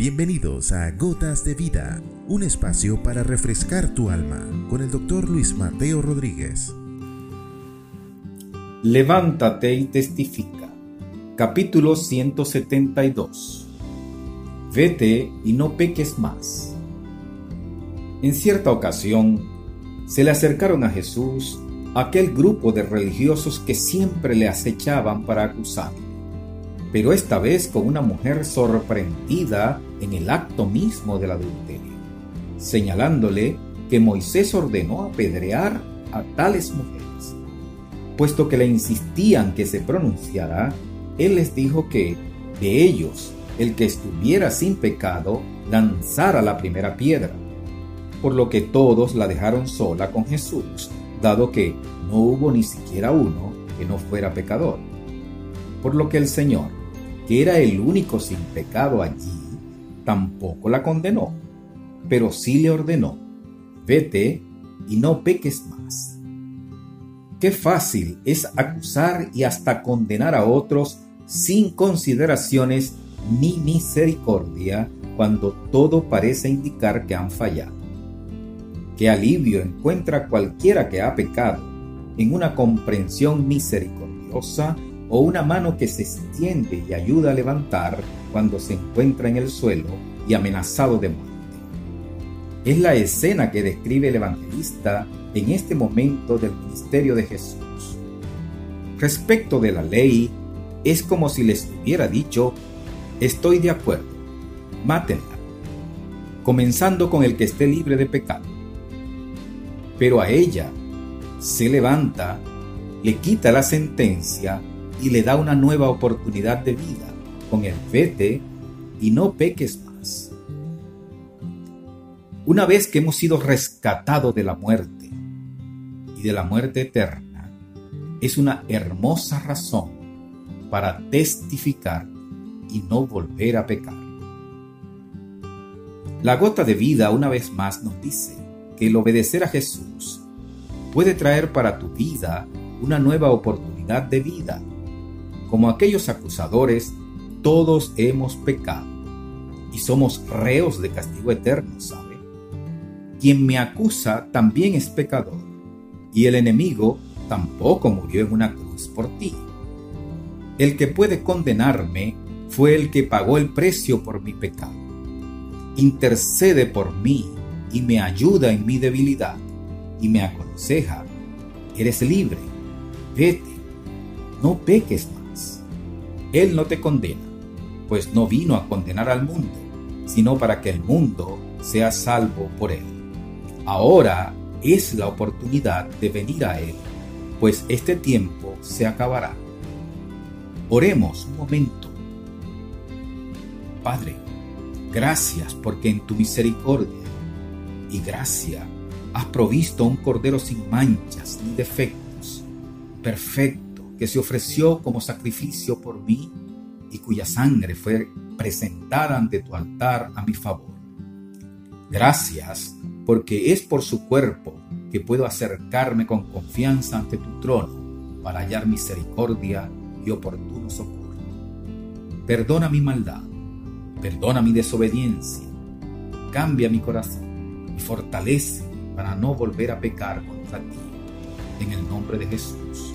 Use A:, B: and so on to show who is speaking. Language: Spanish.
A: Bienvenidos a Gotas de Vida, un espacio para refrescar tu alma con el doctor Luis Mateo Rodríguez.
B: Levántate y testifica. Capítulo 172. Vete y no peques más. En cierta ocasión, se le acercaron a Jesús aquel grupo de religiosos que siempre le acechaban para acusarle pero esta vez con una mujer sorprendida en el acto mismo del adulterio, señalándole que Moisés ordenó apedrear a tales mujeres. Puesto que le insistían que se pronunciara, él les dijo que, de ellos, el que estuviera sin pecado, lanzara la primera piedra. Por lo que todos la dejaron sola con Jesús, dado que no hubo ni siquiera uno que no fuera pecador. Por lo que el Señor, que era el único sin pecado allí, tampoco la condenó, pero sí le ordenó, vete y no peques más. Qué fácil es acusar y hasta condenar a otros sin consideraciones ni misericordia cuando todo parece indicar que han fallado. Qué alivio encuentra cualquiera que ha pecado en una comprensión misericordiosa o una mano que se extiende y ayuda a levantar cuando se encuentra en el suelo y amenazado de muerte. Es la escena que describe el evangelista en este momento del ministerio de Jesús. Respecto de la ley, es como si les hubiera dicho, estoy de acuerdo, mátenla, comenzando con el que esté libre de pecado. Pero a ella se levanta, le quita la sentencia y le da una nueva oportunidad de vida con el vete y no peques más. Una vez que hemos sido rescatados de la muerte y de la muerte eterna, es una hermosa razón para testificar y no volver a pecar. La gota de vida una vez más nos dice que el obedecer a Jesús puede traer para tu vida una nueva oportunidad de vida como aquellos acusadores, todos hemos pecado y somos reos de castigo eterno, ¿sabe? Quien me acusa también es pecador y el enemigo tampoco murió en una cruz por ti. El que puede condenarme fue el que pagó el precio por mi pecado. Intercede por mí y me ayuda en mi debilidad y me aconseja, eres libre, vete, no peques más él no te condena, pues no vino a condenar al mundo, sino para que el mundo sea salvo por él. Ahora es la oportunidad de venir a Él, pues este tiempo se acabará. Oremos un momento. Padre, gracias porque en tu misericordia y gracia has provisto un cordero sin manchas ni defectos, perfecto que se ofreció como sacrificio por mí y cuya sangre fue presentada ante tu altar a mi favor. Gracias, porque es por su cuerpo que puedo acercarme con confianza ante tu trono para hallar misericordia y oportuno socorro. Perdona mi maldad, perdona mi desobediencia, cambia mi corazón y fortalece para no volver a pecar contra ti. En el nombre de Jesús.